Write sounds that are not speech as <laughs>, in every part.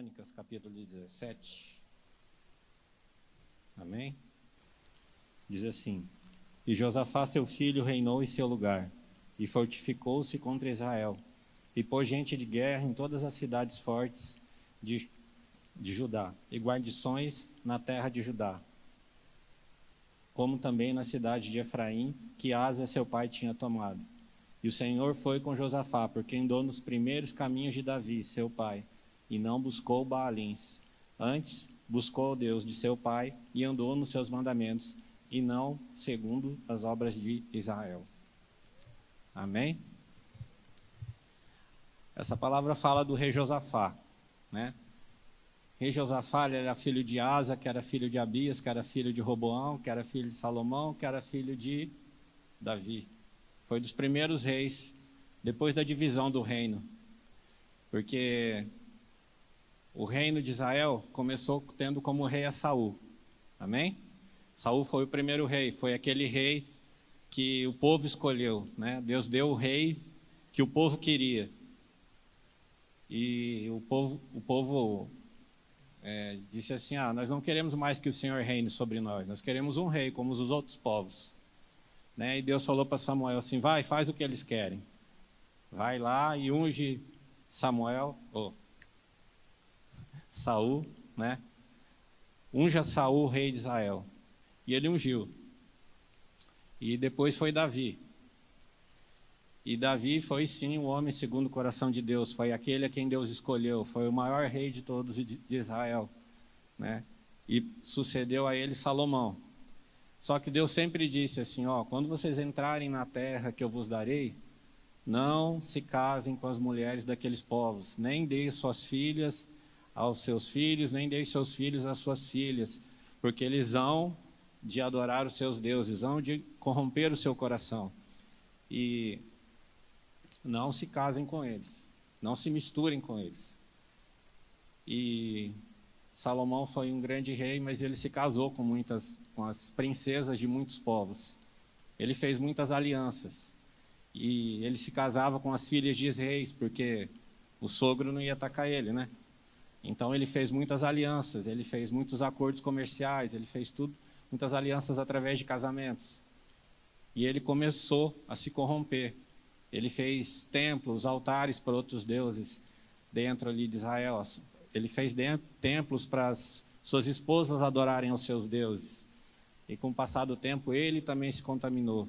Crônicas, capítulo 17. Amém? Diz assim: E Josafá, seu filho, reinou em seu lugar, e fortificou-se contra Israel, e pôs gente de guerra em todas as cidades fortes de, de Judá, e guarnições na terra de Judá, como também na cidade de Efraim, que Asa, seu pai, tinha tomado. E o Senhor foi com Josafá, porque andou nos primeiros caminhos de Davi, seu pai, e não buscou Baalins. Antes, buscou o Deus de seu pai e andou nos seus mandamentos, e não segundo as obras de Israel. Amém? Essa palavra fala do rei Josafá, né? Rei Josafá era filho de Asa, que era filho de Abias, que era filho de Roboão, que era filho de Salomão, que era filho de Davi. Foi dos primeiros reis depois da divisão do reino. Porque o reino de Israel começou tendo como rei a Saul. Amém? Saul foi o primeiro rei, foi aquele rei que o povo escolheu, né? Deus deu o rei que o povo queria. E o povo, o povo é, disse assim: Ah, nós não queremos mais que o Senhor reine sobre nós, nós queremos um rei como os outros povos. Né? E Deus falou para Samuel assim: Vai, faz o que eles querem. Vai lá e unge Samuel, ou Saul, né? Unja Saul, rei de Israel. E ele ungiu. E depois foi Davi. E Davi foi sim o homem segundo o coração de Deus, foi aquele a quem Deus escolheu, foi o maior rei de todos de Israel, né? E sucedeu a ele Salomão. Só que Deus sempre disse assim, ó, quando vocês entrarem na terra que eu vos darei, não se casem com as mulheres daqueles povos, nem deem suas filhas aos seus filhos, nem deem seus filhos às suas filhas, porque eles vão de adorar os seus deuses, vão de corromper o seu coração. E não se casem com eles, não se misturem com eles. E Salomão foi um grande rei, mas ele se casou com muitas com as princesas de muitos povos. Ele fez muitas alianças. E ele se casava com as filhas de reis, porque o sogro não ia atacar ele, né? Então ele fez muitas alianças, ele fez muitos acordos comerciais, ele fez tudo, muitas alianças através de casamentos. E ele começou a se corromper. Ele fez templos, altares para outros deuses dentro ali de Israel. Ele fez templos para as suas esposas adorarem aos seus deuses. E com o passar do tempo, ele também se contaminou.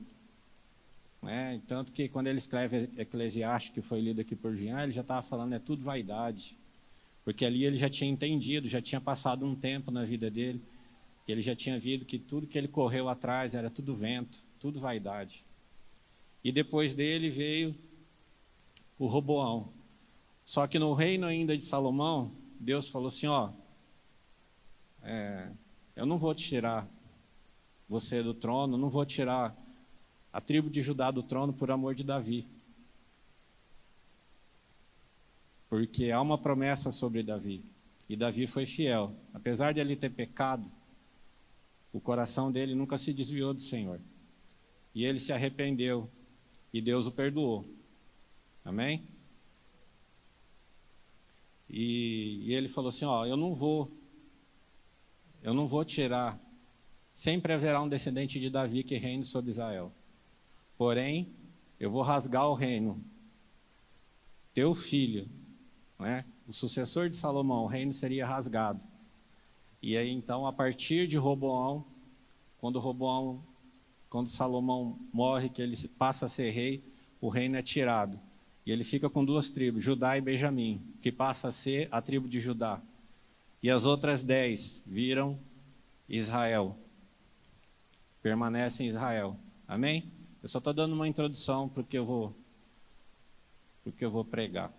Né? Tanto que quando ele escreve Eclesiastes, que foi lido aqui por Jean, ele já estava falando, é tudo vaidade. Porque ali ele já tinha entendido, já tinha passado um tempo na vida dele, que ele já tinha visto que tudo que ele correu atrás era tudo vento, tudo vaidade. E depois dele veio o Roboão. Só que no reino ainda de Salomão, Deus falou assim: ó, é, eu não vou tirar você do trono, não vou tirar a tribo de Judá do trono por amor de Davi. Porque há uma promessa sobre Davi. E Davi foi fiel. Apesar de ele ter pecado, o coração dele nunca se desviou do Senhor. E ele se arrependeu e Deus o perdoou. Amém? E, e ele falou assim: Ó, eu não vou, eu não vou tirar. Sempre haverá um descendente de Davi que reine sobre Israel. Porém, eu vou rasgar o reino. Teu filho, né? O sucessor de Salomão, o reino seria rasgado. E aí então, a partir de Roboão, quando Roboão quando Salomão morre, que ele passa a ser rei, o reino é tirado. E ele fica com duas tribos, Judá e Benjamim, que passa a ser a tribo de Judá. E as outras dez viram Israel. Permanecem em Israel. Amém? Eu só estou dando uma introdução para o que eu vou, para que eu vou pregar.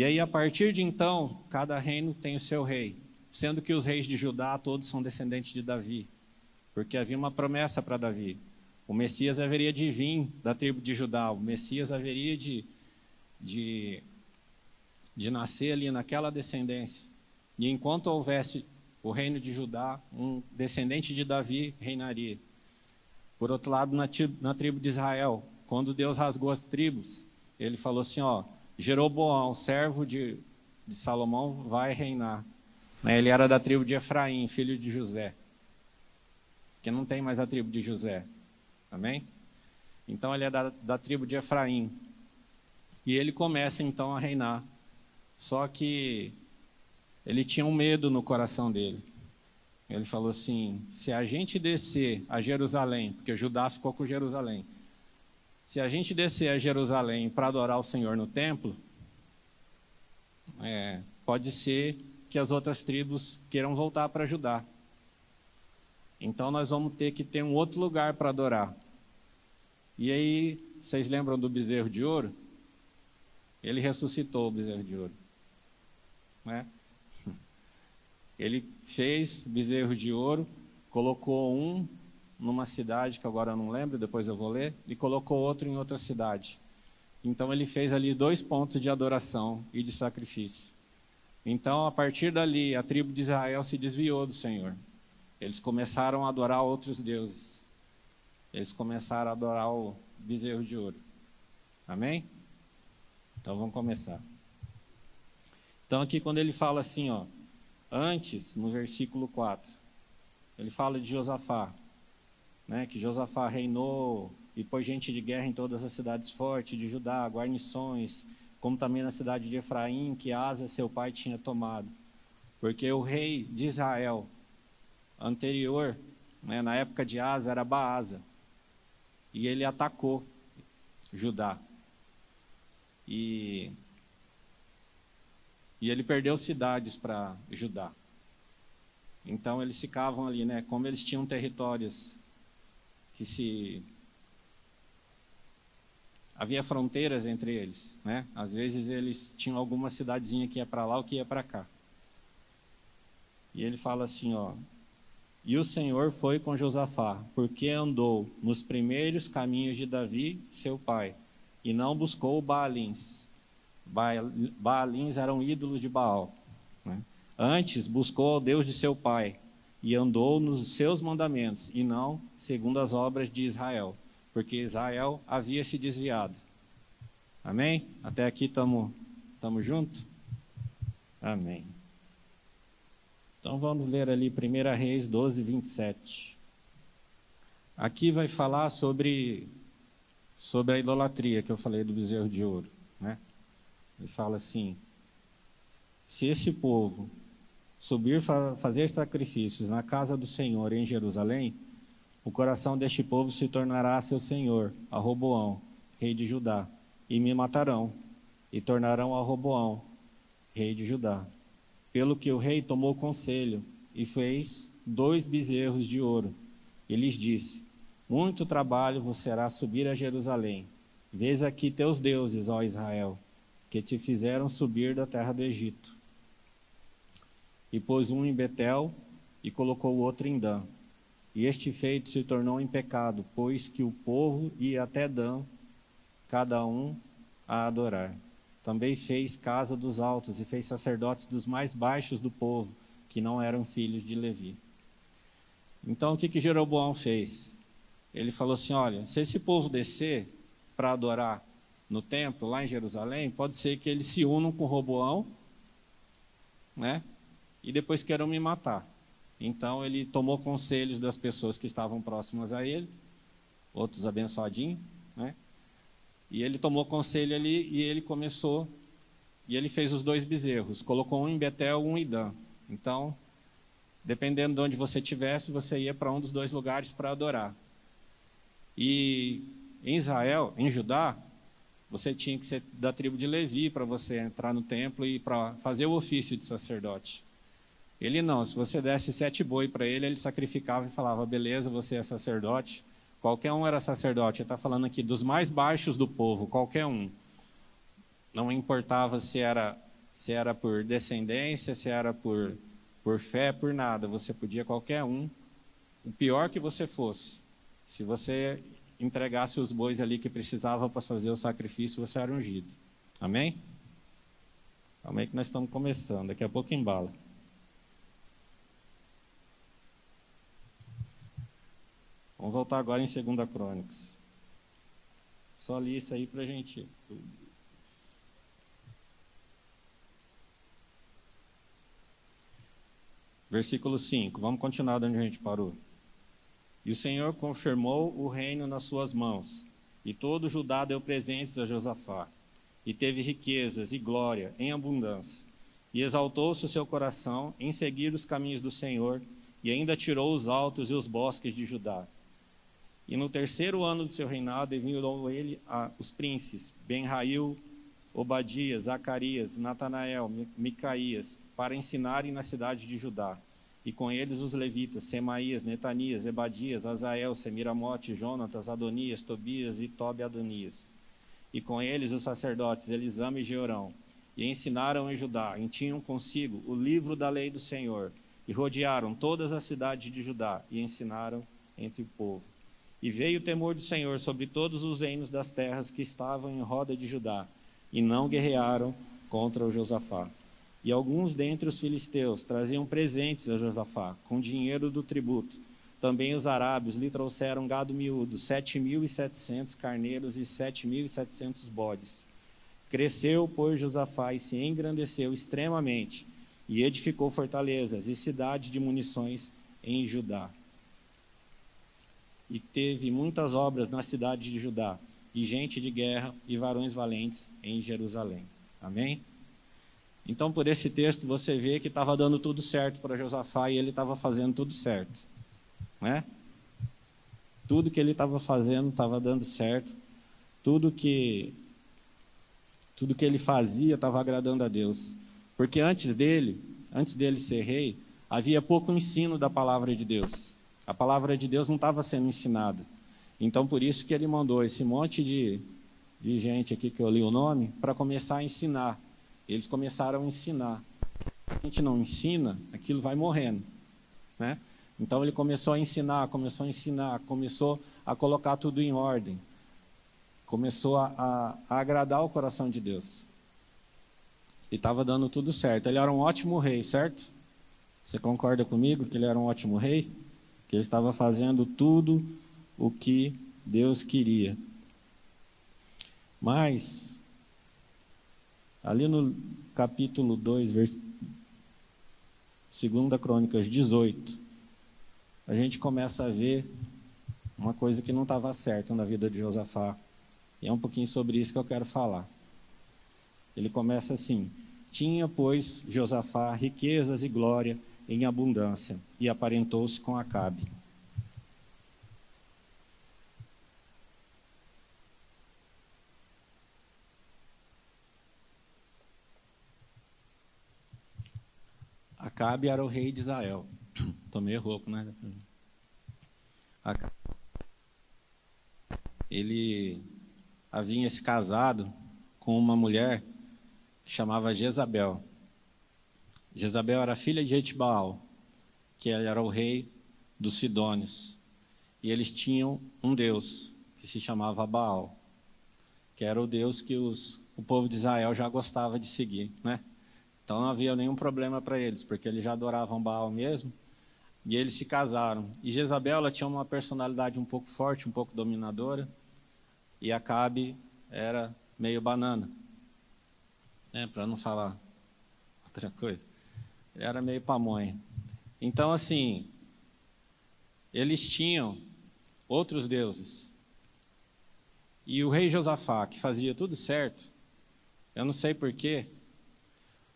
E aí, a partir de então, cada reino tem o seu rei, sendo que os reis de Judá todos são descendentes de Davi, porque havia uma promessa para Davi. O Messias haveria de vir da tribo de Judá, o Messias haveria de, de, de nascer ali naquela descendência. E enquanto houvesse o reino de Judá, um descendente de Davi reinaria. Por outro lado, na, na tribo de Israel, quando Deus rasgou as tribos, ele falou assim: ó, Jeroboão, servo de, de Salomão, vai reinar. Né, ele era da tribo de Efraim, filho de José. Que não tem mais a tribo de José. Amém? Então ele é da, da tribo de Efraim. E ele começa então a reinar. Só que ele tinha um medo no coração dele. Ele falou assim: se a gente descer a Jerusalém, porque Judá ficou com Jerusalém, se a gente descer a Jerusalém para adorar o Senhor no templo, é, pode ser que as outras tribos queiram voltar para Judá. Então nós vamos ter que ter um outro lugar para adorar. E aí, vocês lembram do bezerro de ouro? Ele ressuscitou o bezerro de ouro. Né? <laughs> Ele fez bezerro de ouro, colocou um numa cidade que agora eu não lembro, depois eu vou ler, e colocou outro em outra cidade. Então ele fez ali dois pontos de adoração e de sacrifício. Então, a partir dali, a tribo de Israel se desviou do Senhor. Eles começaram a adorar outros deuses. Eles começaram a adorar o bezerro de ouro. Amém? Então vamos começar. Então aqui quando ele fala assim, ó, Antes, no versículo 4, ele fala de Josafá, né, que Josafá reinou e pôs gente de guerra em todas as cidades fortes de Judá, guarnições, como também na cidade de Efraim, que Asa, seu pai, tinha tomado. Porque o rei de Israel anterior, né, na época de Asa, era Baasa. E ele atacou Judá. E e ele perdeu cidades para Judá. Então eles ficavam ali, né? Como eles tinham territórios que se havia fronteiras entre eles, né? Às vezes eles tinham alguma cidadezinha que ia para lá ou que ia para cá. E ele fala assim, ó: E o Senhor foi com Josafá, porque andou nos primeiros caminhos de Davi, seu pai, e não buscou Baalins Baalins eram ídolos de Baal. Né? Antes buscou o Deus de seu pai e andou nos seus mandamentos, e não segundo as obras de Israel, porque Israel havia se desviado. Amém? Até aqui estamos juntos? Amém. Então vamos ler ali 1 Reis 12, 27. Aqui vai falar sobre, sobre a idolatria que eu falei do bezerro de ouro. Né? Ele fala assim: se esse povo subir fazer sacrifícios na casa do Senhor em Jerusalém, o coração deste povo se tornará seu senhor, a Roboão, rei de Judá, e me matarão, e tornarão a Roboão, rei de Judá. Pelo que o rei tomou conselho e fez dois bezerros de ouro, e lhes disse: Muito trabalho vos será subir a Jerusalém. Vês aqui teus deuses, ó Israel que te fizeram subir da terra do Egito. E pôs um em Betel e colocou o outro em Dan. E este feito se tornou em pecado, pois que o povo ia até Dan, cada um a adorar. Também fez casa dos altos e fez sacerdotes dos mais baixos do povo, que não eram filhos de Levi. Então o que, que Jeroboão fez? Ele falou assim: olha, se esse povo descer para adorar no templo, lá em Jerusalém, pode ser que eles se unam com Roboão, né? E depois queiram me matar. Então ele tomou conselhos das pessoas que estavam próximas a ele, outros abençoadinhos, né? E ele tomou conselho ali e ele começou e ele fez os dois bezerros, colocou um em Betel, um em Dan. Então, dependendo de onde você estivesse, você ia para um dos dois lugares para adorar. E em Israel, em Judá, você tinha que ser da tribo de Levi para você entrar no templo e para fazer o ofício de sacerdote. Ele não, se você desse sete boi para ele, ele sacrificava e falava: beleza, você é sacerdote. Qualquer um era sacerdote. Ele está falando aqui dos mais baixos do povo, qualquer um. Não importava se era, se era por descendência, se era por, por fé, por nada. Você podia qualquer um, o pior que você fosse. Se você entregasse os bois ali que precisava para fazer o sacrifício, você era ungido. Amém? Calma aí que nós estamos começando, daqui a pouco embala. Vamos voltar agora em 2 Crônicas. Só li isso aí para a gente. Versículo 5. Vamos continuar de onde a gente parou. E o Senhor confirmou o reino nas suas mãos, e todo Judá deu presentes a Josafá, e teve riquezas e glória em abundância. E exaltou-se o seu coração em seguir os caminhos do Senhor, e ainda tirou os altos e os bosques de Judá. E no terceiro ano do seu reinado enviou ele a, os príncipes Ben-Rail, Obadias, Zacarias, Natanael, Micaías, para ensinarem na cidade de Judá. E com eles os levitas, Semaías, Netanias, Ebadias, Azael, Semiramote, Jonatas, Adonias, Tobias e Tobe Adonias. E com eles os sacerdotes Elisama e Georão. E ensinaram em Judá, e tinham consigo o livro da lei do Senhor. E rodearam todas as cidades de Judá, e ensinaram entre o povo. E veio o temor do Senhor sobre todos os reinos das terras que estavam em roda de Judá, e não guerrearam contra o Josafá. E alguns dentre os filisteus traziam presentes a Josafá, com dinheiro do tributo. Também os arábios lhe trouxeram gado miúdo, sete mil e setecentos carneiros e sete mil e setecentos bodes. Cresceu, pois, Josafá e se engrandeceu extremamente, e edificou fortalezas e cidades de munições em Judá e teve muitas obras na cidade de Judá, e gente de guerra e varões valentes em Jerusalém. Amém? Então, por esse texto, você vê que estava dando tudo certo para Josafá e ele estava fazendo tudo certo. Né? Tudo que ele estava fazendo estava dando certo. Tudo que tudo que ele fazia estava agradando a Deus. Porque antes dele, antes dele ser rei, havia pouco ensino da palavra de Deus. A palavra de Deus não estava sendo ensinada. Então, por isso que ele mandou esse monte de, de gente aqui que eu li o nome para começar a ensinar. Eles começaram a ensinar. A gente não ensina, aquilo vai morrendo. Né? Então, ele começou a ensinar, começou a ensinar, começou a colocar tudo em ordem. Começou a, a, a agradar o coração de Deus. E estava dando tudo certo. Ele era um ótimo rei, certo? Você concorda comigo que ele era um ótimo rei? Que ele estava fazendo tudo o que Deus queria. Mas, ali no capítulo 2, vers... 2 Crônicas 18, a gente começa a ver uma coisa que não estava certa na vida de Josafá. E é um pouquinho sobre isso que eu quero falar. Ele começa assim: Tinha, pois, Josafá riquezas e glória em abundância, e aparentou-se com Acabe. Acabe era o rei de Israel. <coughs> Tomei rouco, né? Acabe. Ele havia se casado com uma mulher que chamava Jezabel. Jezabel era filha de Etbaal, que era o rei dos Sidônios. E eles tinham um deus que se chamava Baal, que era o deus que os, o povo de Israel já gostava de seguir, né? Então não havia nenhum problema para eles, porque eles já adoravam Baal mesmo. E eles se casaram. E Jezabel ela tinha uma personalidade um pouco forte, um pouco dominadora. E Acabe era meio banana. É, para não falar outra coisa era meio pamonha. Então, assim, eles tinham outros deuses. E o rei Josafá, que fazia tudo certo, eu não sei porquê,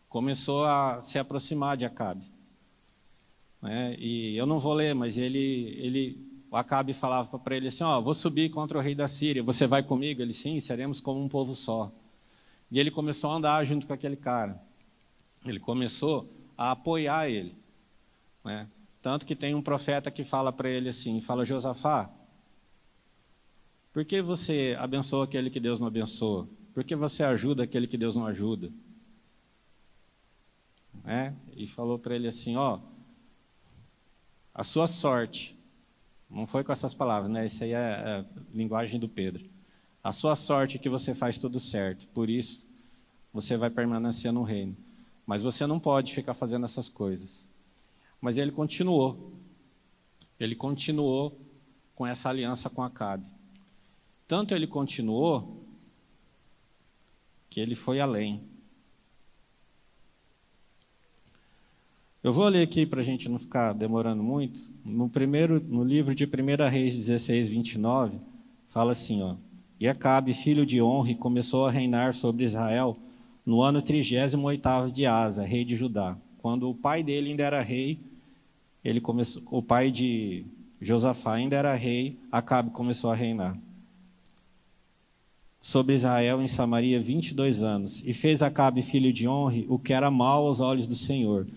começou a se aproximar de Acabe. É, e eu não vou ler, mas ele, ele, o Acabe falava para ele assim: Ó, oh, vou subir contra o rei da Síria, você vai comigo? Ele, sim, seremos como um povo só. E ele começou a andar junto com aquele cara. Ele começou a apoiar ele. Né? Tanto que tem um profeta que fala para ele assim, fala, Josafá, por que você abençoa aquele que Deus não abençoa? Por que você ajuda aquele que Deus não ajuda? É? E falou para ele assim: Ó, a sua sorte, não foi com essas palavras, né? Isso aí é, é linguagem do Pedro. A sua sorte é que você faz tudo certo, por isso você vai permanecer no reino. Mas você não pode ficar fazendo essas coisas. Mas ele continuou. Ele continuou com essa aliança com Acabe. Tanto ele continuou que ele foi além. Eu vou ler aqui para a gente não ficar demorando muito. No primeiro, no livro de 1 Reis 16, 29, fala assim, ó. E Acabe, filho de Honre, começou a reinar sobre Israel no ano 38 de Asa, rei de Judá. Quando o pai dele ainda era rei, ele começou, o pai de Josafá ainda era rei, Acabe começou a reinar sobre Israel em Samaria 22 anos, e fez Acabe filho de Honre o que era mal aos olhos do Senhor,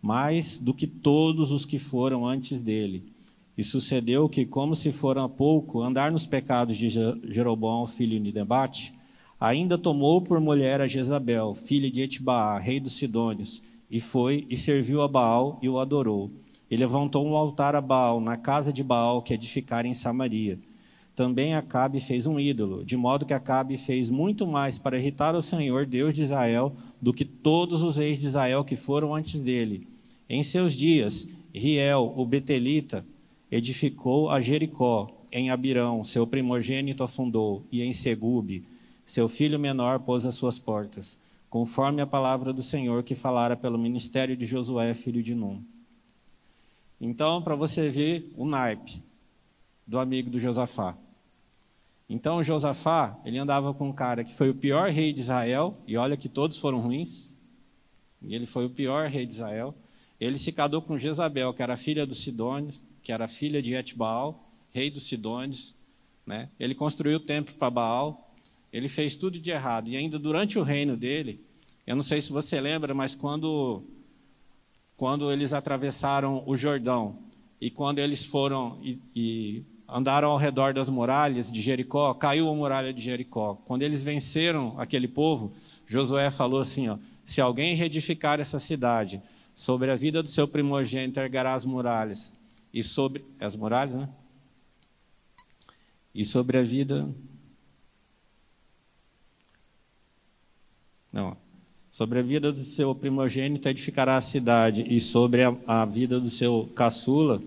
mais do que todos os que foram antes dele. E sucedeu que, como se fora há pouco andar nos pecados de Jeroboão, filho de Debate, ainda tomou por mulher a Jezabel, filha de Etbaá, rei dos Sidônios, e foi e serviu a Baal e o adorou. E levantou um altar a Baal na casa de Baal que edificara em Samaria também Acabe fez um ídolo, de modo que Acabe fez muito mais para irritar o Senhor, Deus de Israel, do que todos os reis de Israel que foram antes dele. Em seus dias, Riel, o Betelita, edificou a Jericó, em Abirão, seu primogênito afundou, e em Segube, seu filho menor pôs as suas portas, conforme a palavra do Senhor que falara pelo ministério de Josué, filho de Num. Então, para você ver o naipe do amigo do Josafá. Então Josafá, ele andava com um cara que foi o pior rei de Israel, e olha que todos foram ruins, e ele foi o pior rei de Israel. Ele se casou com Jezabel, que era filha dos Sidônios, que era filha de Etbaal, rei dos Sidônios. Né? Ele construiu o templo para Baal, ele fez tudo de errado. E ainda durante o reino dele, eu não sei se você lembra, mas quando, quando eles atravessaram o Jordão, e quando eles foram e, e andaram ao redor das muralhas de Jericó, caiu a muralha de Jericó. Quando eles venceram aquele povo, Josué falou assim: ó, se alguém reedificar essa cidade, sobre a vida do seu primogênito erguerá as muralhas, e sobre as muralhas, né? E sobre a vida Não. Sobre a vida do seu primogênito edificará a cidade, e sobre a, a vida do seu caçula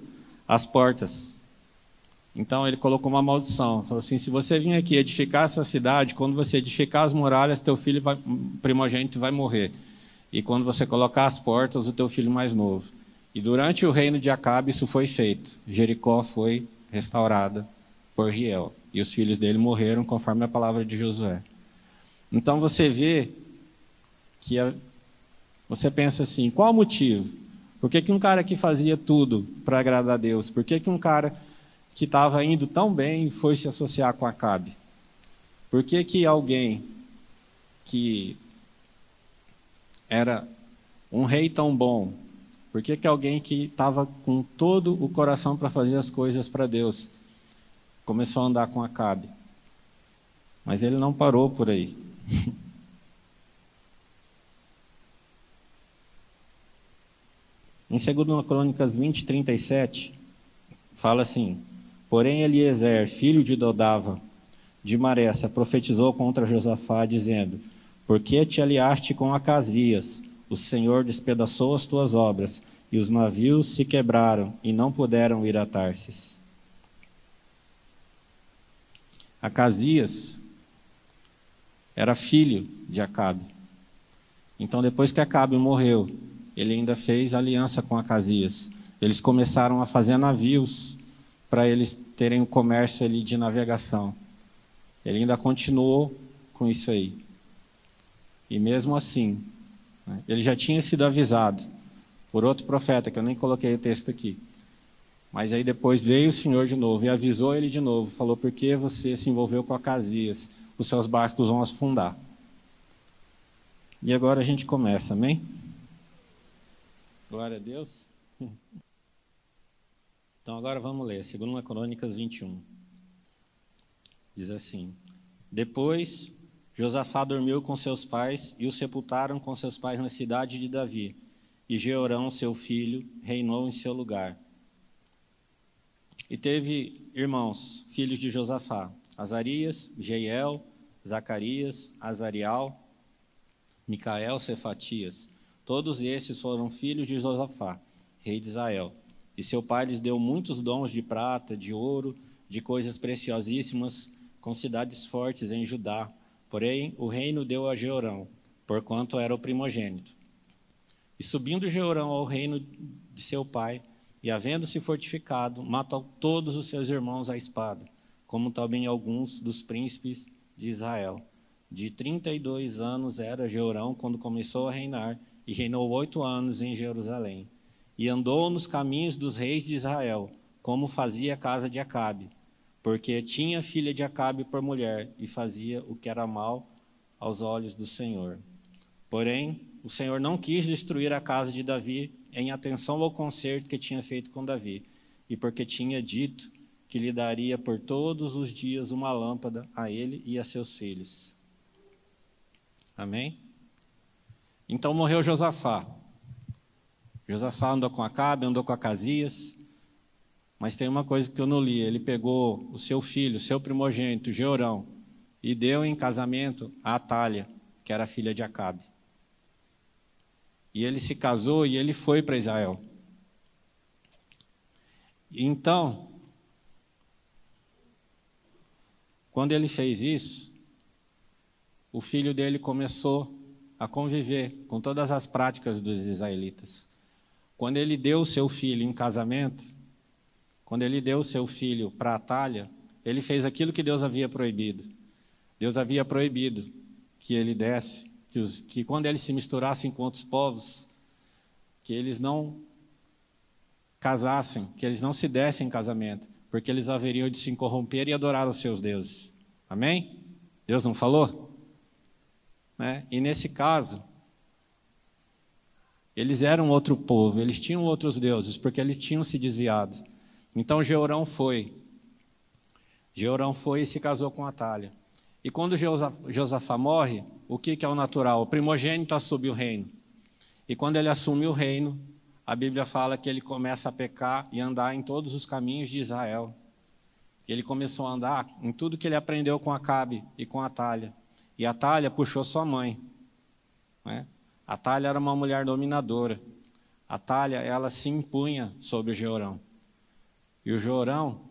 as portas. Então ele colocou uma maldição. Falou assim: se você vir aqui edificar essa cidade, quando você edificar as muralhas, teu filho vai, primogênito vai morrer. E quando você colocar as portas, o teu filho mais novo. E durante o reino de Acabe isso foi feito. Jericó foi restaurada por Riel. E os filhos dele morreram conforme a palavra de Josué. Então você vê que a, você pensa assim: qual o motivo? Por que, que um cara que fazia tudo para agradar a Deus? Por que, que um cara que estava indo tão bem foi se associar com Acabe? Por que, que alguém que era um rei tão bom, por que, que alguém que estava com todo o coração para fazer as coisas para Deus começou a andar com Acabe? Mas ele não parou por aí. <laughs> em 2 Crônicas 20, 37, fala assim: Porém, Eliezer, filho de Dodava, de Maressa, profetizou contra Josafá, dizendo: Por que te aliaste com Acasias? O Senhor despedaçou as tuas obras, e os navios se quebraram e não puderam ir a Tarsis. Acasias era filho de Acabe. Então, depois que Acabe morreu, ele ainda fez aliança com Acasias. Eles começaram a fazer navios para eles terem o um comércio ali de navegação. Ele ainda continuou com isso aí. E mesmo assim, né, ele já tinha sido avisado por outro profeta, que eu nem coloquei o texto aqui. Mas aí depois veio o Senhor de novo e avisou ele de novo. Falou: Por que você se envolveu com Acasias? Os seus barcos vão afundar. E agora a gente começa, amém? Glória a Deus. Então agora vamos ler, 2 Crônicas 21. Diz assim: Depois Josafá dormiu com seus pais e o sepultaram com seus pais na cidade de Davi. E Jeorão, seu filho, reinou em seu lugar. E teve irmãos, filhos de Josafá: Azarias, Jeiel, Zacarias, Azarial, Micael, Cefatias. Todos esses foram filhos de Josafá, rei de Israel. E seu pai lhes deu muitos dons de prata, de ouro, de coisas preciosíssimas, com cidades fortes em Judá. Porém, o reino deu a Jeorão, porquanto era o primogênito. E subindo Jeorão ao reino de seu pai, e havendo-se fortificado, matou todos os seus irmãos à espada, como também alguns dos príncipes de Israel. De 32 anos era Jeorão quando começou a reinar, e reinou oito anos em Jerusalém. E andou nos caminhos dos reis de Israel, como fazia a casa de Acabe, porque tinha filha de Acabe por mulher, e fazia o que era mal aos olhos do Senhor. Porém, o Senhor não quis destruir a casa de Davi em atenção ao concerto que tinha feito com Davi, e porque tinha dito que lhe daria por todos os dias uma lâmpada a ele e a seus filhos. Amém? Então morreu Josafá. Josafá andou com Acabe, andou com Acasias, mas tem uma coisa que eu não li. Ele pegou o seu filho, o seu primogênito, Jeorão, e deu em casamento a Atália, que era filha de Acabe. E ele se casou e ele foi para Israel. Então, quando ele fez isso, o filho dele começou a conviver com todas as práticas dos israelitas. Quando ele deu seu filho em casamento, quando ele deu seu filho para Atalha, ele fez aquilo que Deus havia proibido. Deus havia proibido que ele desse que, os, que quando eles se misturassem com outros povos, que eles não casassem, que eles não se dessem em casamento, porque eles haveriam de se corromper e adorar os seus deuses. Amém? Deus não falou? Né? E nesse caso, eles eram outro povo, eles tinham outros deuses, porque eles tinham se desviado. Então Jeorão foi. Jeorão foi e se casou com Atalha. E quando Josafá morre, o que, é o natural? O primogênito assume o reino. E quando ele assume o reino, a Bíblia fala que ele começa a pecar e andar em todos os caminhos de Israel. Ele começou a andar em tudo que ele aprendeu com Acabe e com Atalha. E Atalha puxou sua mãe. Né? Atalha era uma mulher dominadora. Atalha, ela se impunha sobre o Jeorão. E o Jeorão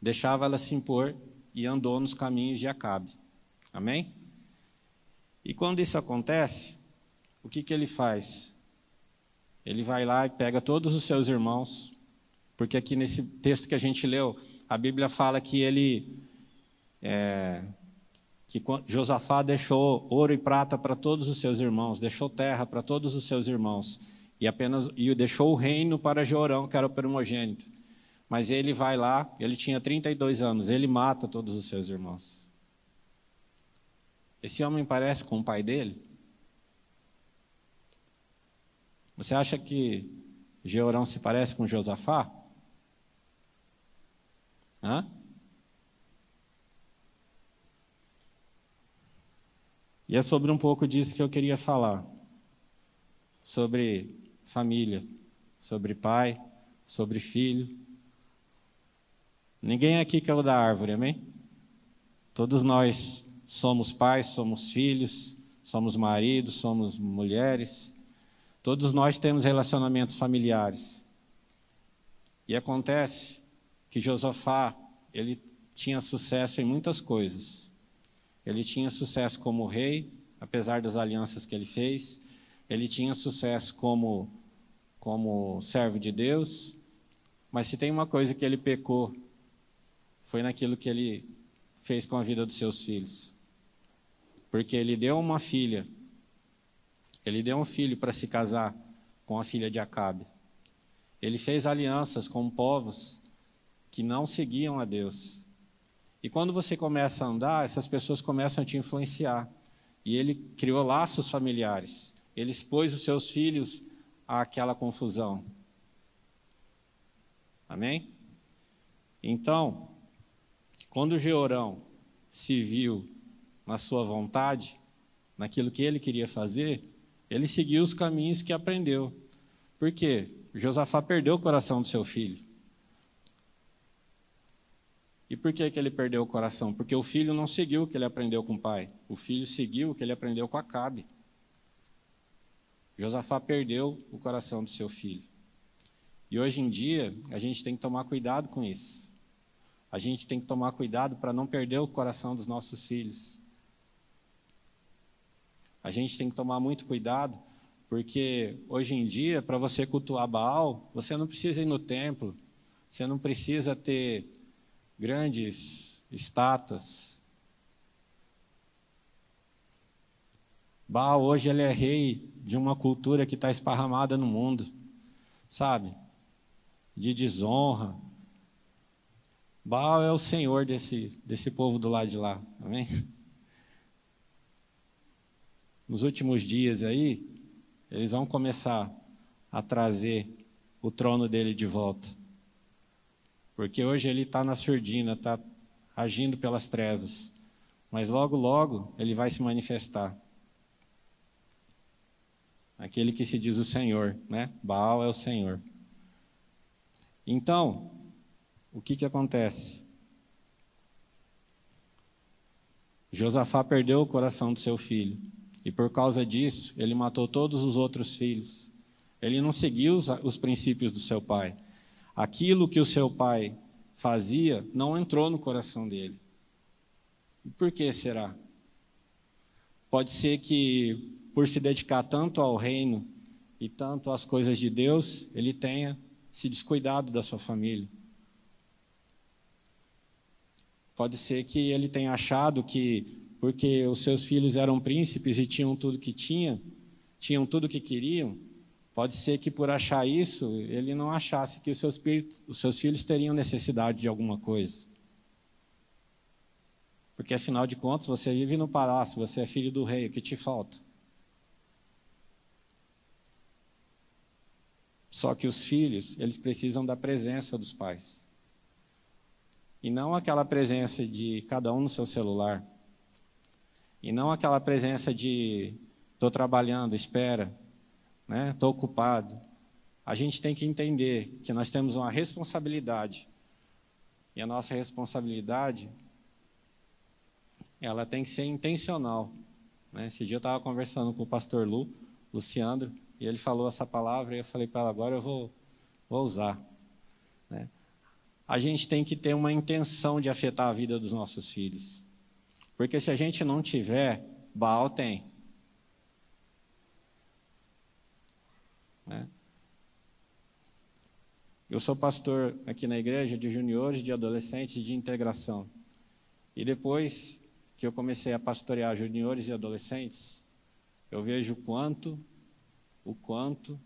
deixava ela se impor e andou nos caminhos de Acabe. Amém? E quando isso acontece, o que, que ele faz? Ele vai lá e pega todos os seus irmãos, porque aqui nesse texto que a gente leu, a Bíblia fala que ele. É, que Josafá deixou ouro e prata para todos os seus irmãos, deixou terra para todos os seus irmãos, e apenas e deixou o reino para Jorão, que era o primogênito. Mas ele vai lá, ele tinha 32 anos, ele mata todos os seus irmãos. Esse homem parece com o pai dele? Você acha que Jeorão se parece com Josafá? Hã? E é sobre um pouco disso que eu queria falar. Sobre família, sobre pai, sobre filho. Ninguém aqui o da árvore, amém? Todos nós Somos pais, somos filhos, somos maridos, somos mulheres. Todos nós temos relacionamentos familiares. E acontece que Josafá, ele tinha sucesso em muitas coisas. Ele tinha sucesso como rei, apesar das alianças que ele fez. Ele tinha sucesso como como servo de Deus. Mas se tem uma coisa que ele pecou, foi naquilo que ele fez com a vida dos seus filhos porque ele deu uma filha, ele deu um filho para se casar com a filha de Acabe. Ele fez alianças com povos que não seguiam a Deus. E quando você começa a andar, essas pessoas começam a te influenciar. E ele criou laços familiares. Ele expôs os seus filhos àquela confusão. Amém? Então, quando Georão se viu na sua vontade, naquilo que ele queria fazer, ele seguiu os caminhos que aprendeu. Por quê? Josafá perdeu o coração do seu filho. E por que, que ele perdeu o coração? Porque o filho não seguiu o que ele aprendeu com o pai. O filho seguiu o que ele aprendeu com Acabe. Josafá perdeu o coração do seu filho. E hoje em dia, a gente tem que tomar cuidado com isso. A gente tem que tomar cuidado para não perder o coração dos nossos filhos. A gente tem que tomar muito cuidado, porque hoje em dia, para você cultuar Baal, você não precisa ir no templo, você não precisa ter grandes estátuas. Baal hoje ele é rei de uma cultura que está esparramada no mundo, sabe? De desonra. Baal é o senhor desse, desse povo do lado de lá, amém? Nos últimos dias aí, eles vão começar a trazer o trono dele de volta. Porque hoje ele está na surdina, está agindo pelas trevas. Mas logo, logo, ele vai se manifestar. Aquele que se diz o Senhor, né? Baal é o Senhor. Então, o que, que acontece? Josafá perdeu o coração do seu filho. E por causa disso, ele matou todos os outros filhos. Ele não seguiu os, os princípios do seu pai. Aquilo que o seu pai fazia não entrou no coração dele. Por que será? Pode ser que, por se dedicar tanto ao reino e tanto às coisas de Deus, ele tenha se descuidado da sua família. Pode ser que ele tenha achado que porque os seus filhos eram príncipes e tinham tudo que tinham, tinham tudo que queriam, pode ser que por achar isso, ele não achasse que os seus, os seus filhos teriam necessidade de alguma coisa. Porque afinal de contas, você vive no palácio, você é filho do rei, o que te falta? Só que os filhos, eles precisam da presença dos pais. E não aquela presença de cada um no seu celular. E não aquela presença de estou trabalhando, espera, né? Estou ocupado. A gente tem que entender que nós temos uma responsabilidade. E a nossa responsabilidade, ela tem que ser intencional. Né? Esse dia eu estava conversando com o pastor Lu, Luciano, e ele falou essa palavra e eu falei para ela, agora eu vou, vou usar. Né? A gente tem que ter uma intenção de afetar a vida dos nossos filhos. Porque se a gente não tiver, Baal tem. Né? Eu sou pastor aqui na igreja de juniores, de adolescentes de integração. E depois que eu comecei a pastorear juniores e adolescentes, eu vejo o quanto, o quanto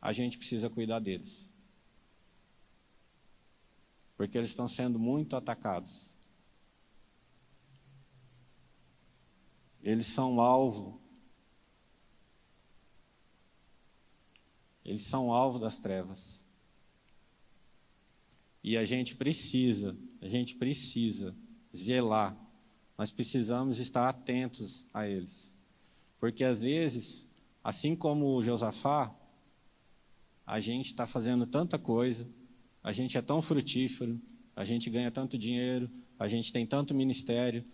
a gente precisa cuidar deles. Porque eles estão sendo muito atacados. eles são alvo. Eles são alvo das trevas. E a gente precisa, a gente precisa zelar. Nós precisamos estar atentos a eles. Porque às vezes, assim como o Josafá, a gente está fazendo tanta coisa, a gente é tão frutífero, a gente ganha tanto dinheiro, a gente tem tanto ministério,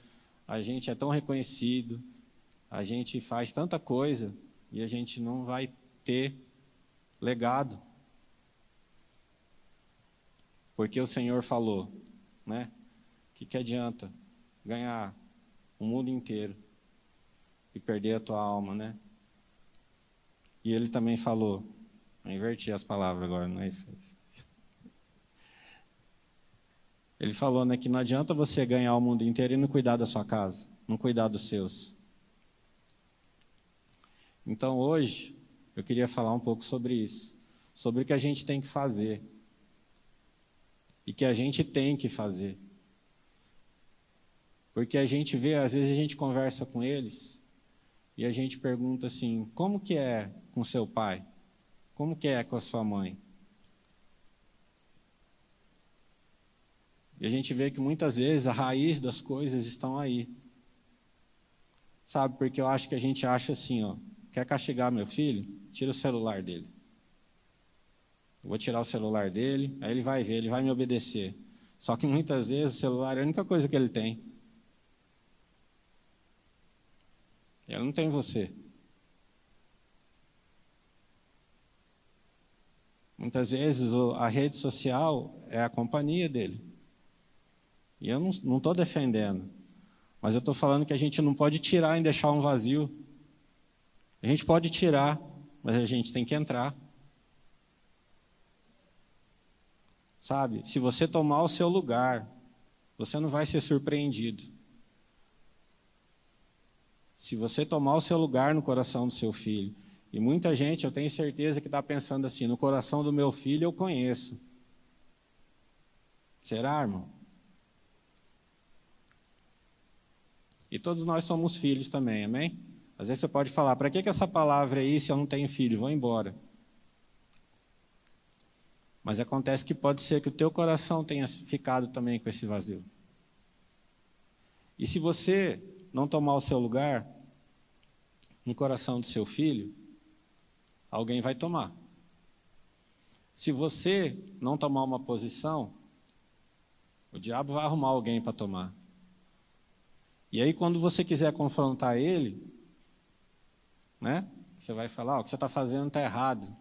a gente é tão reconhecido, a gente faz tanta coisa e a gente não vai ter legado. Porque o Senhor falou, né? O que, que adianta ganhar o mundo inteiro e perder a tua alma, né? E ele também falou, eu inverti as palavras agora, não é? Ele falou né, que não adianta você ganhar o mundo inteiro e não cuidar da sua casa, não cuidar dos seus. Então hoje eu queria falar um pouco sobre isso, sobre o que a gente tem que fazer e que a gente tem que fazer. Porque a gente vê, às vezes a gente conversa com eles e a gente pergunta assim: como que é com seu pai? Como que é com a sua mãe? E a gente vê que muitas vezes a raiz das coisas estão aí. Sabe, porque eu acho que a gente acha assim, ó, quer castigar meu filho? Tira o celular dele. Eu vou tirar o celular dele, aí ele vai ver, ele vai me obedecer. Só que muitas vezes o celular é a única coisa que ele tem. Ele não tem você. Muitas vezes a rede social é a companhia dele. E eu não estou defendendo. Mas eu estou falando que a gente não pode tirar e deixar um vazio. A gente pode tirar, mas a gente tem que entrar. Sabe? Se você tomar o seu lugar, você não vai ser surpreendido. Se você tomar o seu lugar no coração do seu filho, e muita gente, eu tenho certeza que está pensando assim: no coração do meu filho eu conheço. Será, irmão? E todos nós somos filhos também, amém? Às vezes você pode falar: para que, que essa palavra aí se eu não tenho filho? Vou embora. Mas acontece que pode ser que o teu coração tenha ficado também com esse vazio. E se você não tomar o seu lugar no coração do seu filho, alguém vai tomar. Se você não tomar uma posição, o diabo vai arrumar alguém para tomar. E aí, quando você quiser confrontar ele, né? Você vai falar: oh, o que você está fazendo está errado.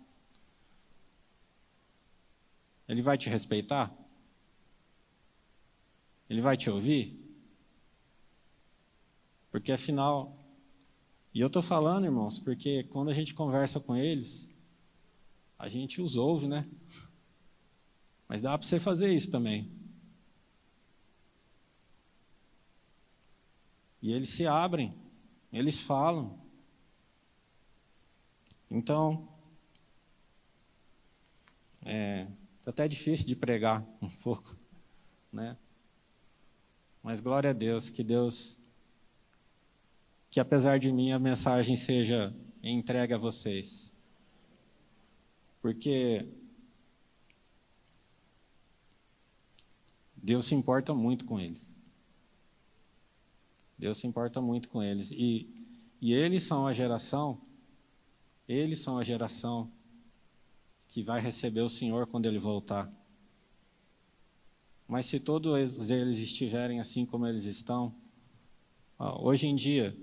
Ele vai te respeitar? Ele vai te ouvir? Porque afinal, e eu estou falando, irmãos, porque quando a gente conversa com eles, a gente os ouve, né? Mas dá para você fazer isso também. E eles se abrem, eles falam. Então, é, Está até difícil de pregar um pouco, né? Mas glória a Deus, que Deus, que apesar de mim a mensagem seja entregue a vocês. Porque Deus se importa muito com eles. Deus se importa muito com eles. E, e eles são a geração, eles são a geração que vai receber o Senhor quando ele voltar. Mas se todos eles estiverem assim como eles estão, hoje em dia,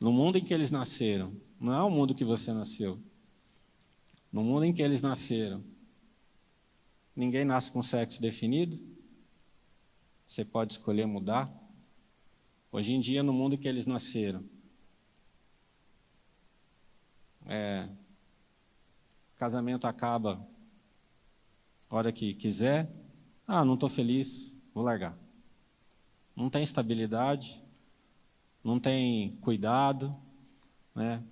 no mundo em que eles nasceram, não é o mundo que você nasceu. No mundo em que eles nasceram, ninguém nasce com sexo definido. Você pode escolher mudar. Hoje em dia, no mundo em que eles nasceram, é, casamento acaba a hora que quiser. Ah, não estou feliz, vou largar. Não tem estabilidade, não tem cuidado, né?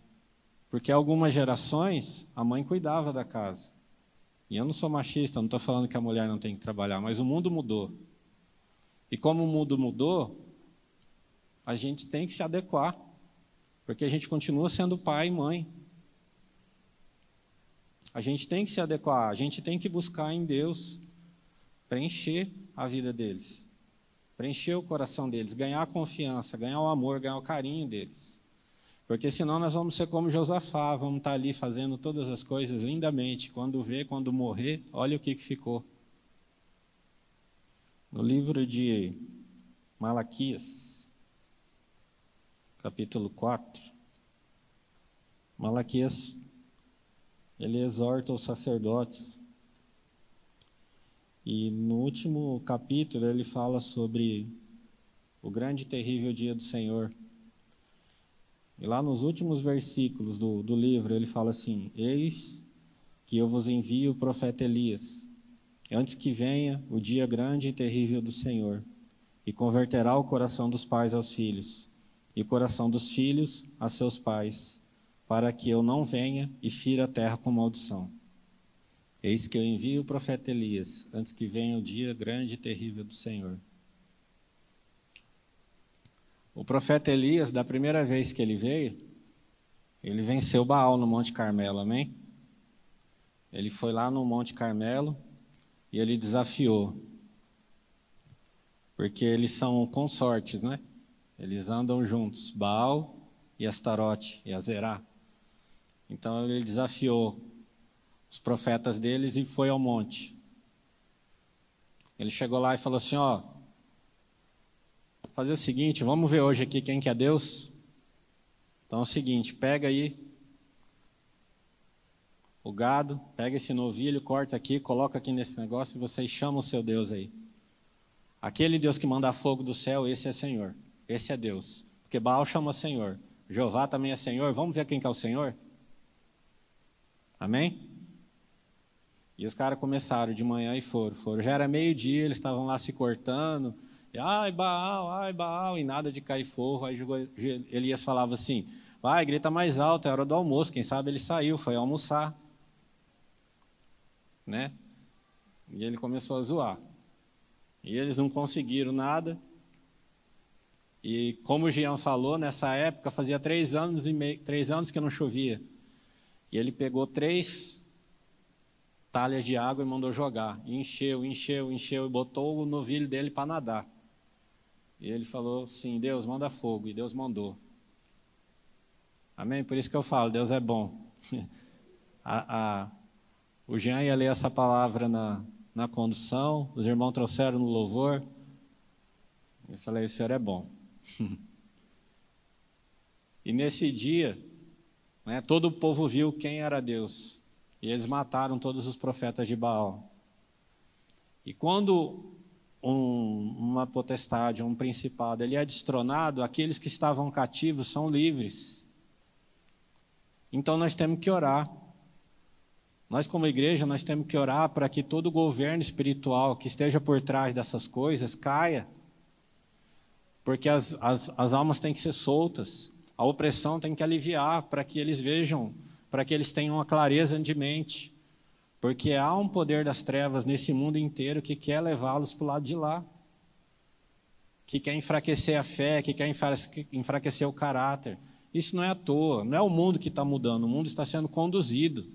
Porque algumas gerações a mãe cuidava da casa. E eu não sou machista, não estou falando que a mulher não tem que trabalhar, mas o mundo mudou. E como o mundo mudou, a gente tem que se adequar, porque a gente continua sendo pai e mãe. A gente tem que se adequar, a gente tem que buscar em Deus preencher a vida deles, preencher o coração deles, ganhar a confiança, ganhar o amor, ganhar o carinho deles. Porque senão nós vamos ser como Josafá, vamos estar ali fazendo todas as coisas lindamente. Quando vê, quando morrer, olha o que, que ficou. No livro de Malaquias, capítulo 4, Malaquias ele exorta os sacerdotes. E no último capítulo ele fala sobre o grande e terrível dia do Senhor. E lá nos últimos versículos do, do livro ele fala assim: Eis que eu vos envio o profeta Elias, antes que venha o dia grande e terrível do Senhor, e converterá o coração dos pais aos filhos, e o coração dos filhos a seus pais para que eu não venha e fira a terra com maldição. Eis que eu envio o profeta Elias, antes que venha o dia grande e terrível do Senhor. O profeta Elias, da primeira vez que ele veio, ele venceu Baal no Monte Carmelo, amém? Ele foi lá no Monte Carmelo e ele desafiou. porque eles são consortes, né? Eles andam juntos, Baal e Astarote e Azerá. Então ele desafiou os profetas deles e foi ao monte. Ele chegou lá e falou assim: Ó, fazer o seguinte, vamos ver hoje aqui quem que é Deus. Então é o seguinte: pega aí o gado, pega esse novilho, corta aqui, coloca aqui nesse negócio e vocês chamam o seu Deus aí. Aquele Deus que manda fogo do céu, esse é Senhor. Esse é Deus. Porque Baal chama Senhor. Jeová também é Senhor. Vamos ver quem que é o Senhor? Amém? E os caras começaram de manhã e foram. foram. Já era meio-dia, eles estavam lá se cortando. E, ai, Baal, ai, Baal, e nada de cair fogo. Aí Elias falava assim: vai, grita mais alto, é hora do almoço. Quem sabe ele saiu, foi almoçar. Né? E ele começou a zoar. E eles não conseguiram nada. E como o Jean falou, nessa época fazia três anos e meio, três anos que não chovia. E ele pegou três talhas de água e mandou jogar. E encheu, encheu, encheu e botou o novilho dele para nadar. E ele falou: Sim, Deus manda fogo. E Deus mandou. Amém? Por isso que eu falo: Deus é bom. <laughs> a, a, o Jean ia ler essa palavra na, na condução, os irmãos trouxeram no louvor. Eu falei: O Senhor é bom. <laughs> e nesse dia, né, todo o povo viu quem era Deus. E eles mataram todos os profetas de Baal. E quando um, uma potestade, um principado, ele é destronado, aqueles que estavam cativos são livres. Então nós temos que orar. Nós, como igreja, nós temos que orar para que todo o governo espiritual que esteja por trás dessas coisas caia porque as, as, as almas têm que ser soltas, a opressão tem que aliviar para que eles vejam, para que eles tenham uma clareza de mente, porque há um poder das trevas nesse mundo inteiro que quer levá-los para o lado de lá, que quer enfraquecer a fé, que quer enfraquecer o caráter. Isso não é à toa, não é o mundo que está mudando, o mundo está sendo conduzido.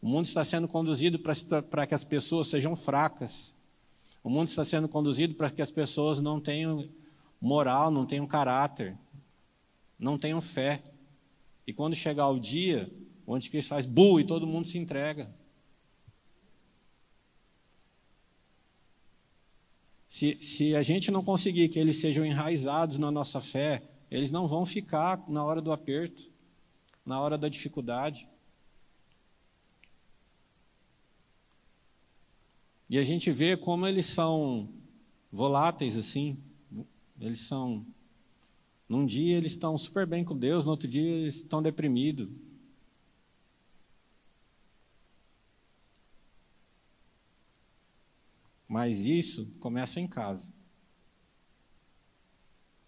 O mundo está sendo conduzido para que as pessoas sejam fracas. O mundo está sendo conduzido para que as pessoas não tenham moral, não tenham caráter, não tenham fé. E quando chegar o dia, onde Cristo faz bu e todo mundo se entrega. Se, se a gente não conseguir que eles sejam enraizados na nossa fé, eles não vão ficar na hora do aperto, na hora da dificuldade. E a gente vê como eles são voláteis assim. Eles são. Num dia eles estão super bem com Deus, no outro dia eles estão deprimidos. Mas isso começa em casa.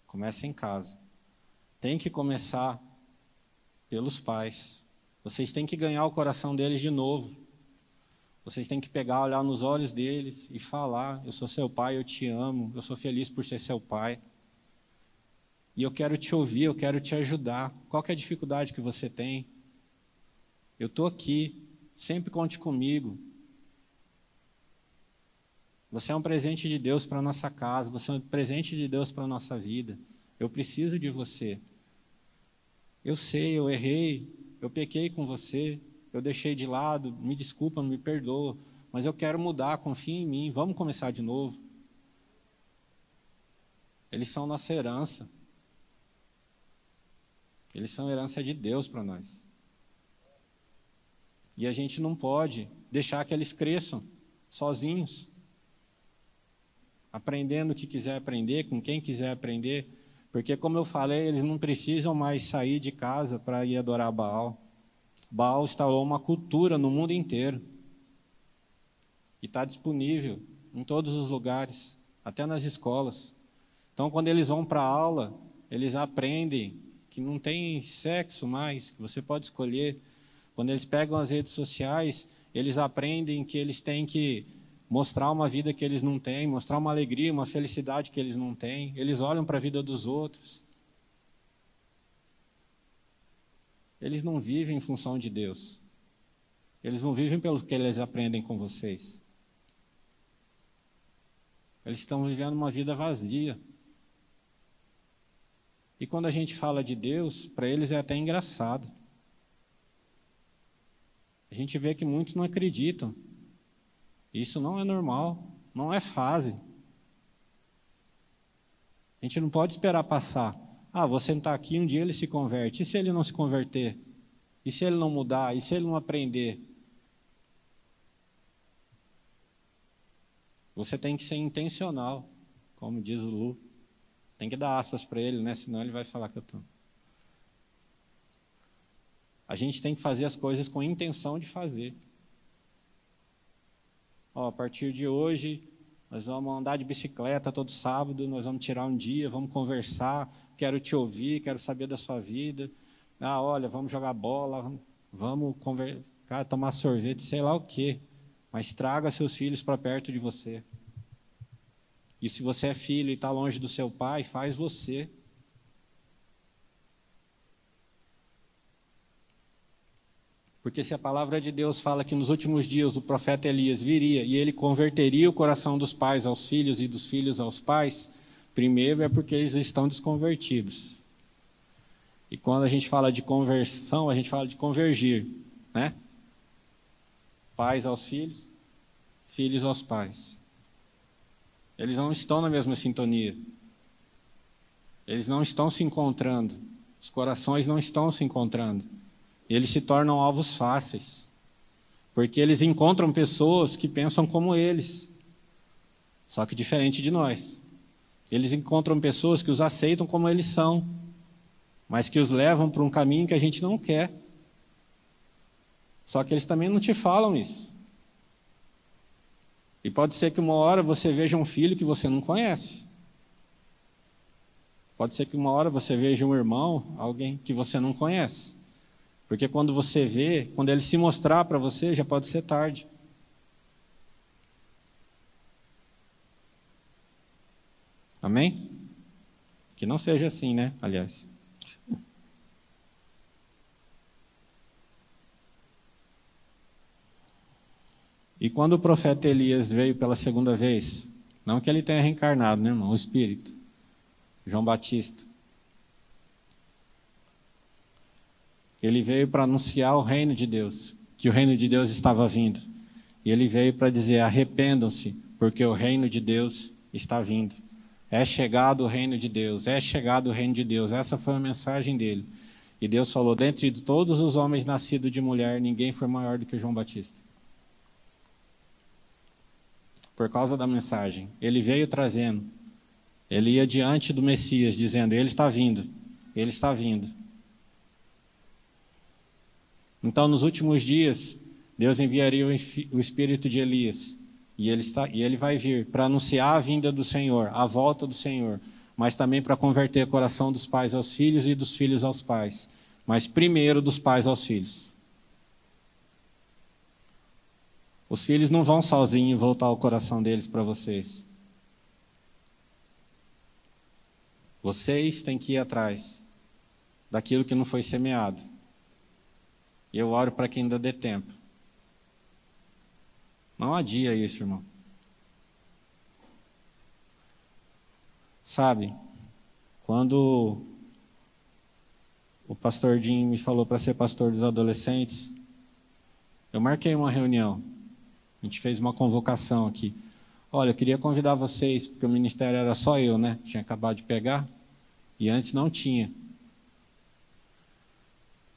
Começa em casa. Tem que começar pelos pais. Vocês têm que ganhar o coração deles de novo. Vocês têm que pegar, olhar nos olhos deles e falar: Eu sou seu pai, eu te amo, eu sou feliz por ser seu pai. E eu quero te ouvir, eu quero te ajudar. Qual é a dificuldade que você tem? Eu estou aqui, sempre conte comigo. Você é um presente de Deus para a nossa casa, você é um presente de Deus para a nossa vida. Eu preciso de você. Eu sei, eu errei, eu pequei com você, eu deixei de lado, me desculpa, me perdoa, mas eu quero mudar, confia em mim, vamos começar de novo. Eles são nossa herança. Eles são herança de Deus para nós. E a gente não pode deixar que eles cresçam sozinhos, aprendendo o que quiser aprender, com quem quiser aprender, porque, como eu falei, eles não precisam mais sair de casa para ir adorar Baal. Baal instalou uma cultura no mundo inteiro. E está disponível em todos os lugares, até nas escolas. Então, quando eles vão para a aula, eles aprendem que não tem sexo mais, que você pode escolher. Quando eles pegam as redes sociais, eles aprendem que eles têm que mostrar uma vida que eles não têm, mostrar uma alegria, uma felicidade que eles não têm. Eles olham para a vida dos outros. eles não vivem em função de Deus. Eles não vivem pelo que eles aprendem com vocês. Eles estão vivendo uma vida vazia. E quando a gente fala de Deus, para eles é até engraçado. A gente vê que muitos não acreditam. Isso não é normal, não é fase. A gente não pode esperar passar. Ah, vou sentar aqui, um dia ele se converte. E se ele não se converter? E se ele não mudar? E se ele não aprender? Você tem que ser intencional, como diz o Lu. Tem que dar aspas para ele, né? Senão ele vai falar que eu estou. A gente tem que fazer as coisas com intenção de fazer. Ó, a partir de hoje, nós vamos andar de bicicleta todo sábado, nós vamos tirar um dia, vamos conversar, quero te ouvir, quero saber da sua vida. Ah, olha, vamos jogar bola, vamos conversar, tomar sorvete, sei lá o quê. Mas traga seus filhos para perto de você. E se você é filho e está longe do seu pai, faz você. Porque se a palavra de Deus fala que nos últimos dias o profeta Elias viria e ele converteria o coração dos pais aos filhos e dos filhos aos pais, primeiro é porque eles estão desconvertidos. E quando a gente fala de conversão, a gente fala de convergir, né? Pais aos filhos, filhos aos pais. Eles não estão na mesma sintonia. Eles não estão se encontrando. Os corações não estão se encontrando eles se tornam alvos fáceis, porque eles encontram pessoas que pensam como eles, só que diferente de nós. Eles encontram pessoas que os aceitam como eles são, mas que os levam para um caminho que a gente não quer. Só que eles também não te falam isso. E pode ser que uma hora você veja um filho que você não conhece. Pode ser que uma hora você veja um irmão, alguém que você não conhece. Porque quando você vê, quando ele se mostrar para você, já pode ser tarde. Amém? Que não seja assim, né? Aliás. E quando o profeta Elias veio pela segunda vez, não que ele tenha reencarnado, né, irmão? O Espírito. João Batista. Ele veio para anunciar o reino de Deus, que o reino de Deus estava vindo. E ele veio para dizer: arrependam-se, porque o reino de Deus está vindo. É chegado o reino de Deus, é chegado o reino de Deus. Essa foi a mensagem dele. E Deus falou: dentre todos os homens nascidos de mulher, ninguém foi maior do que João Batista. Por causa da mensagem. Ele veio trazendo. Ele ia diante do Messias, dizendo: Ele está vindo, ele está vindo. Então, nos últimos dias, Deus enviaria o espírito de Elias, e ele, está, e ele vai vir para anunciar a vinda do Senhor, a volta do Senhor, mas também para converter o coração dos pais aos filhos e dos filhos aos pais, mas primeiro dos pais aos filhos. Os filhos não vão sozinhos voltar o coração deles para vocês. Vocês têm que ir atrás daquilo que não foi semeado. E eu oro para que ainda dê tempo. Não adia isso, irmão. Sabe, quando o pastor Jim me falou para ser pastor dos adolescentes, eu marquei uma reunião. Gente fez uma convocação aqui. Olha, eu queria convidar vocês, porque o ministério era só eu, né? Tinha acabado de pegar. E antes não tinha.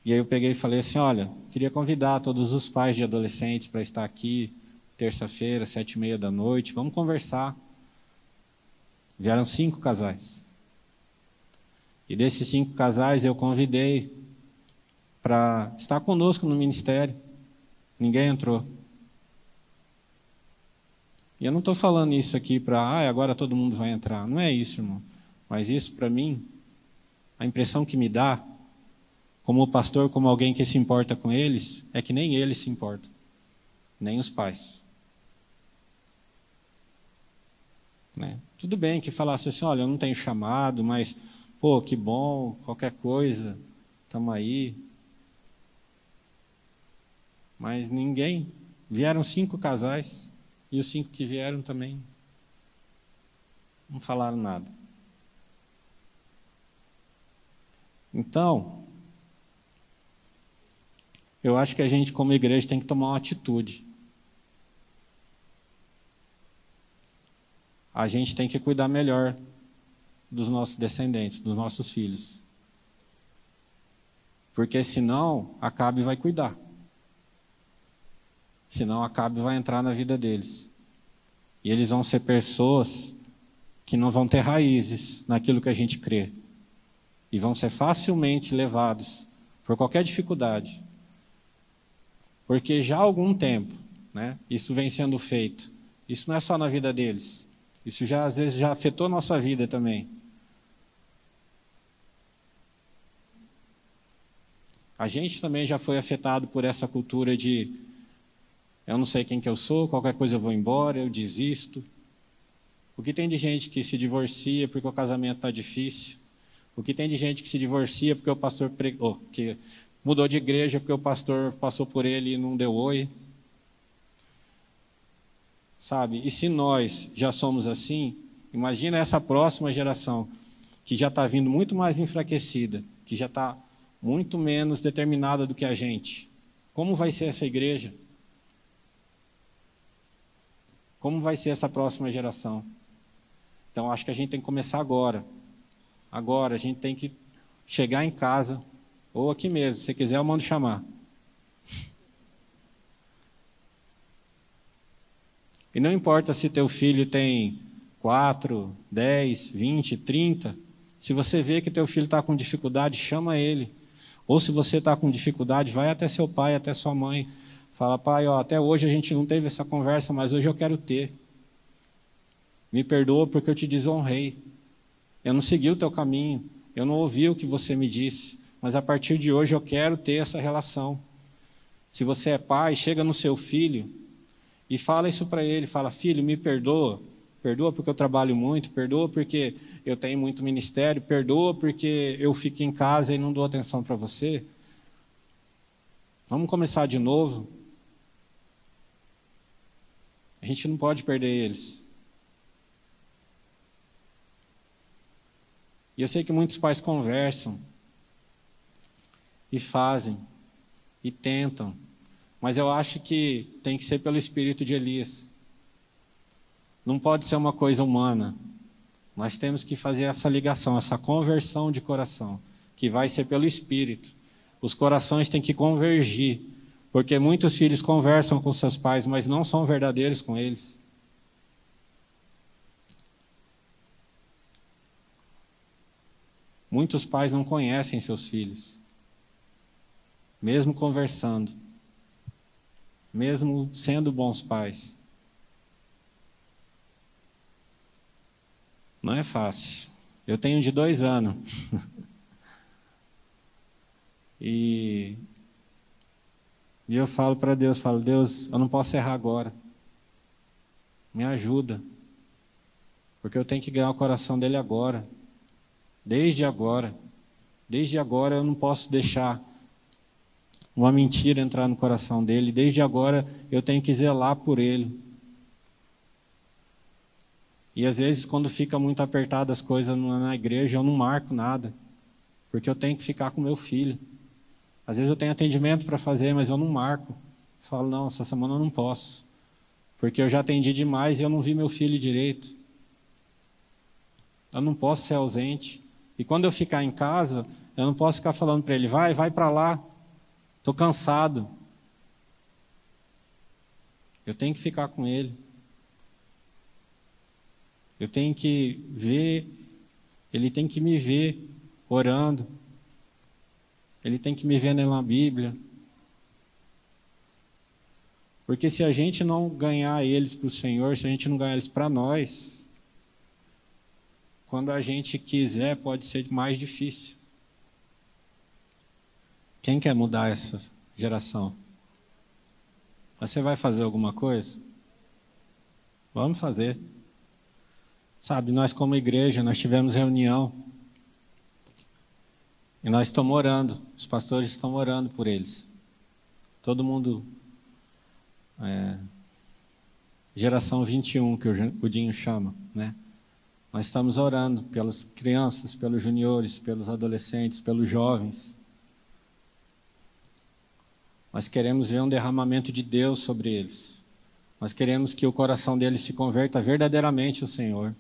E aí eu peguei e falei assim, olha, queria convidar todos os pais de adolescentes para estar aqui terça-feira, sete e meia da noite, vamos conversar. Vieram cinco casais. E desses cinco casais eu convidei para estar conosco no ministério. Ninguém entrou. E eu não estou falando isso aqui para, ah, agora todo mundo vai entrar. Não é isso, irmão. Mas isso, para mim, a impressão que me dá como pastor, como alguém que se importa com eles, é que nem eles se importam, nem os pais. Né? Tudo bem que falasse assim: olha, eu não tenho chamado, mas, pô, que bom, qualquer coisa, estamos aí. Mas ninguém. Vieram cinco casais, e os cinco que vieram também Não falaram nada. Então, eu acho que a gente, como igreja, tem que tomar uma atitude. A gente tem que cuidar melhor dos nossos descendentes, dos nossos filhos. Porque senão, Acabe vai cuidar. Senão, Acabe vai entrar na vida deles. E eles vão ser pessoas que não vão ter raízes naquilo que a gente crê. E vão ser facilmente levados por qualquer dificuldade. Porque já há algum tempo, né, isso vem sendo feito. Isso não é só na vida deles. Isso já às vezes já afetou a nossa vida também. A gente também já foi afetado por essa cultura de eu não sei quem que eu sou, qualquer coisa eu vou embora, eu desisto. O que tem de gente que se divorcia porque o casamento está difícil? O que tem de gente que se divorcia porque o pastor que mudou de igreja porque o pastor passou por ele e não deu oi? Sabe? E se nós já somos assim, imagina essa próxima geração que já está vindo muito mais enfraquecida, que já está muito menos determinada do que a gente. Como vai ser essa igreja? Como vai ser essa próxima geração? Então, acho que a gente tem que começar agora. Agora, a gente tem que chegar em casa, ou aqui mesmo, se quiser, eu mando chamar. E não importa se teu filho tem 4, 10, 20, 30, se você vê que teu filho está com dificuldade, chama ele. Ou se você está com dificuldade, vai até seu pai, até sua mãe. Fala, pai, ó, até hoje a gente não teve essa conversa, mas hoje eu quero ter. Me perdoa porque eu te desonrei. Eu não segui o teu caminho. Eu não ouvi o que você me disse. Mas a partir de hoje eu quero ter essa relação. Se você é pai, chega no seu filho e fala isso para ele. Fala, filho, me perdoa. Perdoa porque eu trabalho muito, perdoa porque eu tenho muito ministério, perdoa porque eu fico em casa e não dou atenção para você. Vamos começar de novo. A gente não pode perder eles. E eu sei que muitos pais conversam e fazem e tentam, mas eu acho que tem que ser pelo espírito de Elias. Não pode ser uma coisa humana. Nós temos que fazer essa ligação, essa conversão de coração, que vai ser pelo espírito. Os corações têm que convergir, porque muitos filhos conversam com seus pais, mas não são verdadeiros com eles. Muitos pais não conhecem seus filhos, mesmo conversando, mesmo sendo bons pais. Não é fácil. Eu tenho de dois anos. <laughs> e, e eu falo para Deus, falo, Deus, eu não posso errar agora. Me ajuda. Porque eu tenho que ganhar o coração dele agora. Desde agora. Desde agora eu não posso deixar uma mentira entrar no coração dele. Desde agora eu tenho que zelar por ele. E às vezes, quando fica muito apertado as coisas na igreja, eu não marco nada, porque eu tenho que ficar com meu filho. Às vezes eu tenho atendimento para fazer, mas eu não marco. Falo, não, essa semana eu não posso, porque eu já atendi demais e eu não vi meu filho direito. Eu não posso ser ausente. E quando eu ficar em casa, eu não posso ficar falando para ele, vai, vai para lá, estou cansado. Eu tenho que ficar com ele. Eu tenho que ver, ele tem que me ver orando. Ele tem que me ver na Bíblia. Porque se a gente não ganhar eles para o Senhor, se a gente não ganhar eles para nós, quando a gente quiser, pode ser mais difícil. Quem quer mudar essa geração? Você vai fazer alguma coisa? Vamos fazer. Sabe, nós como igreja, nós tivemos reunião e nós estamos orando, os pastores estão orando por eles. Todo mundo, é, geração 21, que o Dinho chama, né? Nós estamos orando pelas crianças, pelos juniores, pelos adolescentes, pelos jovens. Nós queremos ver um derramamento de Deus sobre eles. Nós queremos que o coração deles se converta verdadeiramente ao Senhor.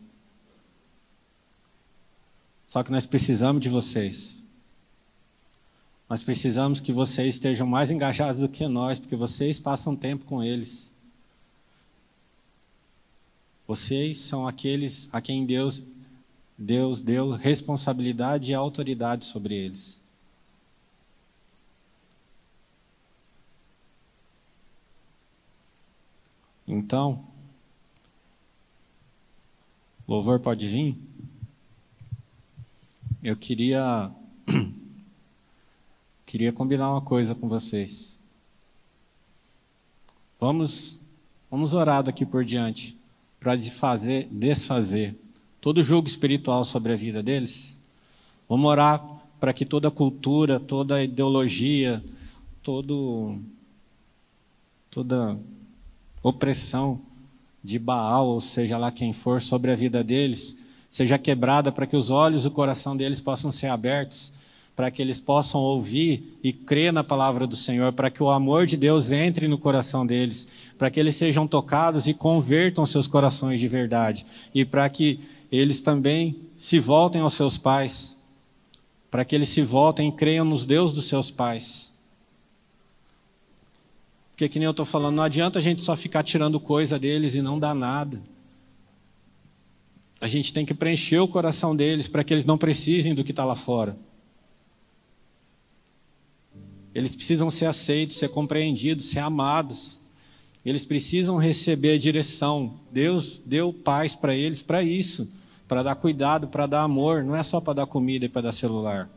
Só que nós precisamos de vocês. Nós precisamos que vocês estejam mais engajados do que nós, porque vocês passam tempo com eles. Vocês são aqueles a quem Deus, Deus deu responsabilidade e autoridade sobre eles. Então, louvor pode vir? Eu queria <clears throat> queria combinar uma coisa com vocês. Vamos vamos orar daqui por diante para fazer, desfazer todo o jogo espiritual sobre a vida deles? Vamos orar para que toda cultura, toda ideologia, todo, toda opressão de Baal, ou seja lá quem for, sobre a vida deles, seja quebrada para que os olhos e o coração deles possam ser abertos para que eles possam ouvir e crer na palavra do Senhor, para que o amor de Deus entre no coração deles, para que eles sejam tocados e convertam seus corações de verdade, e para que eles também se voltem aos seus pais, para que eles se voltem e creiam nos Deus dos seus pais. Porque, que nem eu estou falando, não adianta a gente só ficar tirando coisa deles e não dar nada. A gente tem que preencher o coração deles para que eles não precisem do que está lá fora. Eles precisam ser aceitos, ser compreendidos, ser amados. Eles precisam receber a direção. Deus deu paz para eles para isso, para dar cuidado, para dar amor, não é só para dar comida e para dar celular.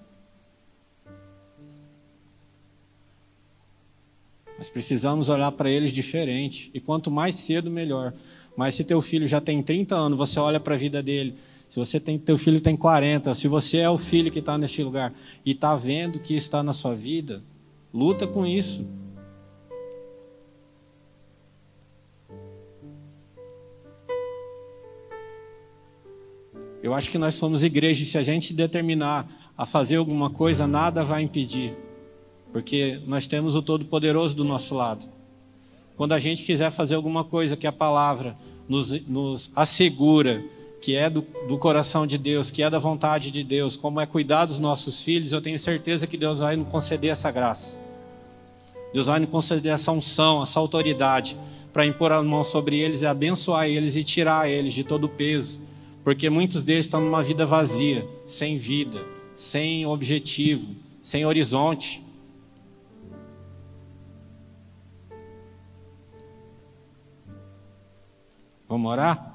Nós precisamos olhar para eles diferente. E quanto mais cedo, melhor. Mas se teu filho já tem 30 anos, você olha para a vida dele. Se você tem teu filho tem 40, se você é o filho que está neste lugar e está vendo que está na sua vida, Luta com isso. Eu acho que nós somos igreja e se a gente determinar a fazer alguma coisa, nada vai impedir. Porque nós temos o Todo-Poderoso do nosso lado. Quando a gente quiser fazer alguma coisa que a palavra nos, nos assegura que é do, do, coração de Deus, que é da vontade de Deus, como é cuidar dos nossos filhos, eu tenho certeza que Deus vai nos conceder essa graça. Deus vai nos conceder essa unção, essa autoridade para impor a mão sobre eles e abençoar eles e tirar eles de todo o peso, porque muitos deles estão numa vida vazia, sem vida, sem objetivo, sem horizonte. Vamos orar?